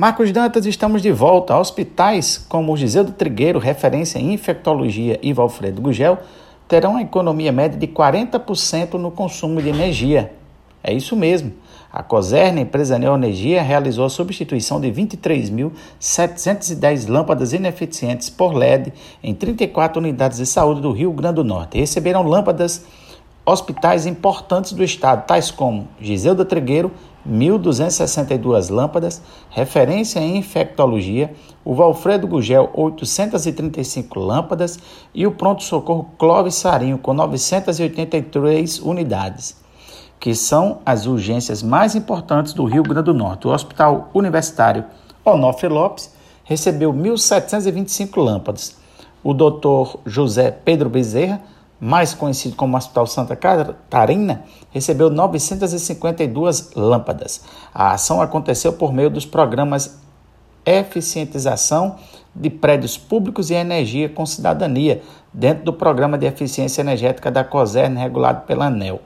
Marcos Dantas, estamos de volta. Hospitais como o Giseu do Trigueiro, referência em infectologia, e Valfredo Gugel, terão uma economia média de 40% no consumo de energia. É isso mesmo. A Coserna, empresa Neoenergia, realizou a substituição de 23.710 lâmpadas ineficientes por LED em 34 unidades de saúde do Rio Grande do Norte. Receberam lâmpadas hospitais importantes do estado, tais como Giseu do Trigueiro, 1.262 lâmpadas, referência em infectologia, o Valfredo Gugel, 835 lâmpadas e o pronto-socorro Clóvis Sarinho, com 983 unidades, que são as urgências mais importantes do Rio Grande do Norte. O Hospital Universitário Onofre Lopes recebeu 1.725 lâmpadas. O Dr. José Pedro Bezerra, mais conhecido como Hospital Santa Catarina, recebeu 952 lâmpadas. A ação aconteceu por meio dos programas Eficientização de Prédios Públicos e Energia com Cidadania, dentro do Programa de Eficiência Energética da COSERN, regulado pela ANEL.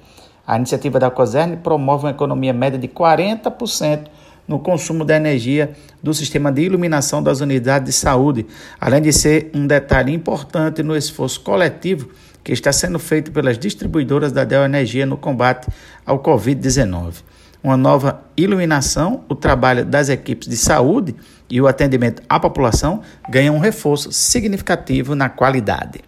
A iniciativa da COSERN promove uma economia média de 40% no consumo da energia do sistema de iluminação das unidades de saúde, além de ser um detalhe importante no esforço coletivo que está sendo feito pelas distribuidoras da Dell Energia no combate ao Covid-19. Uma nova iluminação, o trabalho das equipes de saúde e o atendimento à população ganham um reforço significativo na qualidade.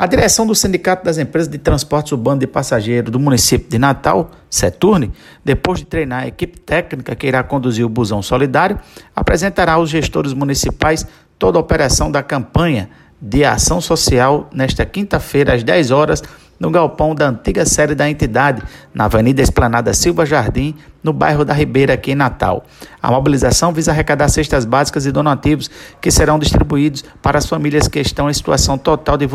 A direção do Sindicato das Empresas de Transportes Urbano de Passageiros do município de Natal, Seturne, depois de treinar a equipe técnica que irá conduzir o busão solidário, apresentará aos gestores municipais toda a operação da campanha de ação social nesta quinta-feira, às 10 horas, no galpão da antiga sede da entidade, na Avenida Esplanada Silva Jardim, no bairro da Ribeira, aqui em Natal. A mobilização visa arrecadar cestas básicas e donativos que serão distribuídos para as famílias que estão em situação total de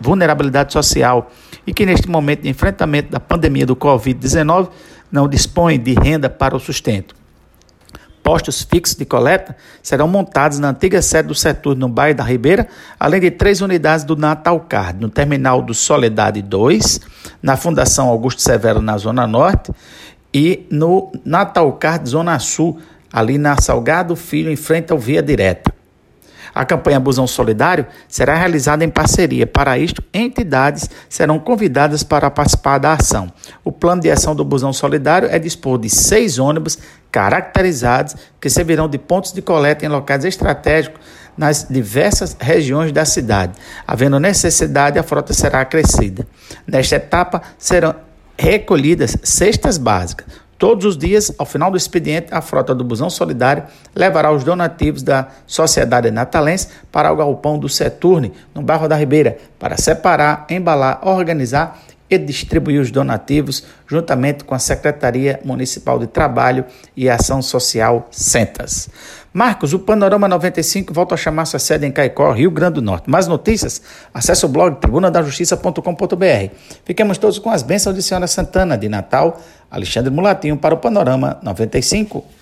vulnerabilidade social e que, neste momento de enfrentamento da pandemia do Covid-19, não dispõem de renda para o sustento postos fixos de coleta serão montados na antiga sede do setor no bairro da Ribeira, além de três unidades do Natal Card, no terminal do Soledade 2, na Fundação Augusto Severo, na Zona Norte, e no Natal Card Zona Sul, ali na Salgado Filho, em frente ao Via Direta. A campanha Busão Solidário será realizada em parceria. Para isto, entidades serão convidadas para participar da ação. O plano de ação do Busão Solidário é dispor de seis ônibus caracterizados que servirão de pontos de coleta em locais estratégicos nas diversas regiões da cidade. Havendo necessidade, a frota será acrescida. Nesta etapa, serão recolhidas cestas básicas, Todos os dias, ao final do expediente, a frota do Busão Solidário levará os donativos da Sociedade Natalense para o galpão do Seturne, no bairro da Ribeira, para separar, embalar, organizar e distribuir os donativos juntamente com a Secretaria Municipal de Trabalho e Ação Social Centas. Marcos, o Panorama 95 volta a chamar sua sede em Caicó, Rio Grande do Norte. Mais notícias? Acesse o blog tribunadajustiça.com.br. Fiquemos todos com as bênçãos de Senhora Santana de Natal, Alexandre Mulatinho para o Panorama 95.